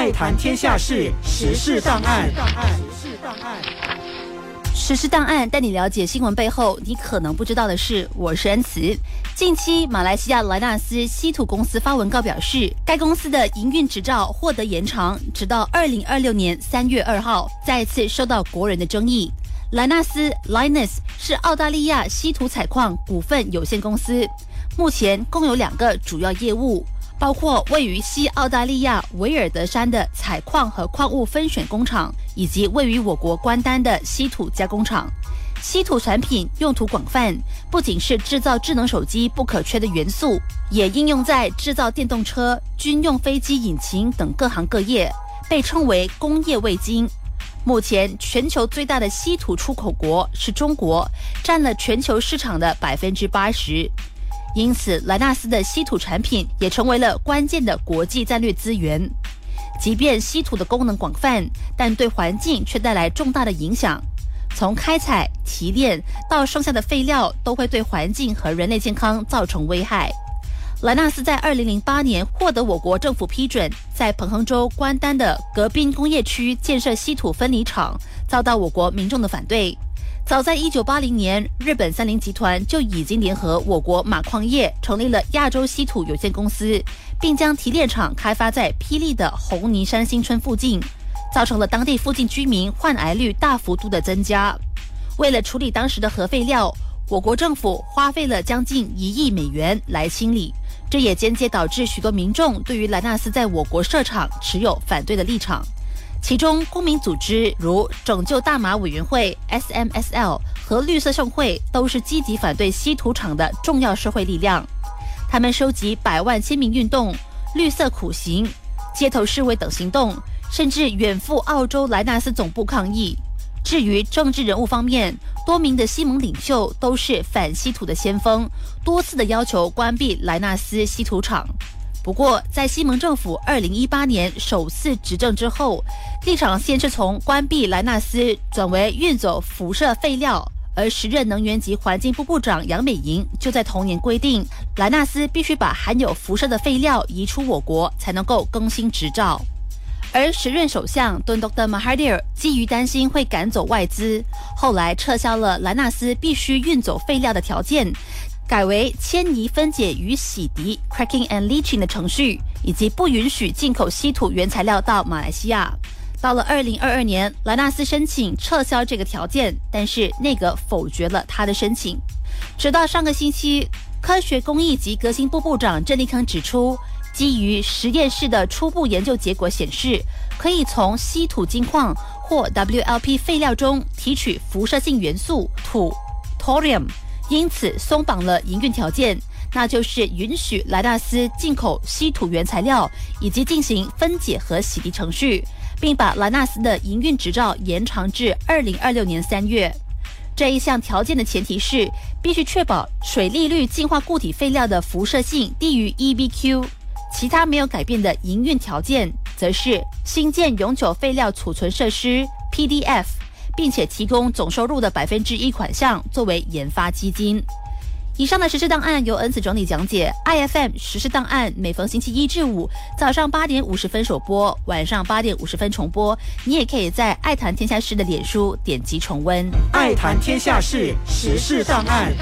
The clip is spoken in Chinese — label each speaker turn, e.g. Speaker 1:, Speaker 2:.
Speaker 1: 爱谈天下事，时事档案。
Speaker 2: 时事档案带你了解新闻背后你可能不知道的事。我是恩慈。近期，马来西亚莱纳斯稀土公司发文告表示，该公司的营运执照获得延长，直到二零二六年三月二号，再次受到国人的争议。莱纳斯 （Linus） 是澳大利亚稀土采矿股份有限公司，目前共有两个主要业务。包括位于西澳大利亚维尔德山的采矿和矿物分选工厂，以及位于我国关丹的稀土加工厂。稀土产品用途广泛，不仅是制造智能手机不可缺的元素，也应用在制造电动车、军用飞机引擎等各行各业，被称为工业味精。目前，全球最大的稀土出口国是中国，占了全球市场的百分之八十。因此，莱纳斯的稀土产品也成为了关键的国际战略资源。即便稀土的功能广泛，但对环境却带来重大的影响。从开采、提炼到剩下的废料，都会对环境和人类健康造成危害。莱纳斯在2008年获得我国政府批准，在彭亨州关丹的格滨工业区建设稀土分离厂，遭到我国民众的反对。早在一九八零年，日本三菱集团就已经联合我国马矿业成立了亚洲稀土有限公司，并将提炼厂开发在霹雳的红泥山新村附近，造成了当地附近居民患癌率大幅度的增加。为了处理当时的核废料，我国政府花费了将近一亿美元来清理，这也间接导致许多民众对于莱纳斯在我国设厂持有反对的立场。其中，公民组织如拯救大马委员会 （SMSL） 和绿色盛会都是积极反对稀土厂的重要社会力量。他们收集百万签名运动、绿色苦行、街头示威等行动，甚至远赴澳洲莱纳斯总部抗议。至于政治人物方面，多名的西蒙领袖都是反稀土的先锋，多次的要求关闭莱纳斯稀土厂。不过，在西蒙政府二零一八年首次执政之后，立场先是从关闭莱纳斯转为运走辐射废料，而时任能源及环境部部长杨美莹就在同年规定，莱纳斯必须把含有辐射的废料移出我国，才能够更新执照。而时任首相敦多德马哈蒂尔基于担心会赶走外资，后来撤销了莱纳斯必须运走废料的条件。改为迁移分解与洗涤 （cracking and leaching） 的程序，以及不允许进口稀土原材料到马来西亚。到了二零二二年，莱纳斯申请撤销这个条件，但是内阁否决了他的申请。直到上个星期，科学工艺及革新部部长郑立康指出，基于实验室的初步研究结果显示，可以从稀土金矿或 WLP 废料中提取辐射性元素土 （thorium）。因此松绑了营运条件，那就是允许莱纳斯进口稀土原材料，以及进行分解和洗涤程序，并把莱纳斯的营运执照延长至二零二六年三月。这一项条件的前提是必须确保水利率净化固体废料的辐射性低于 EBQ。其他没有改变的营运条件，则是新建永久废料储存设施 （PDF）。并且提供总收入的百分之一款项作为研发基金。以上的实施档案由恩慈整理讲解。IFM 实施档案每逢星期一至五早上八点五十分首播，晚上八点五十分重播。你也可以在爱谈天下事的脸书点击重温。
Speaker 1: 爱谈天下事实事档案。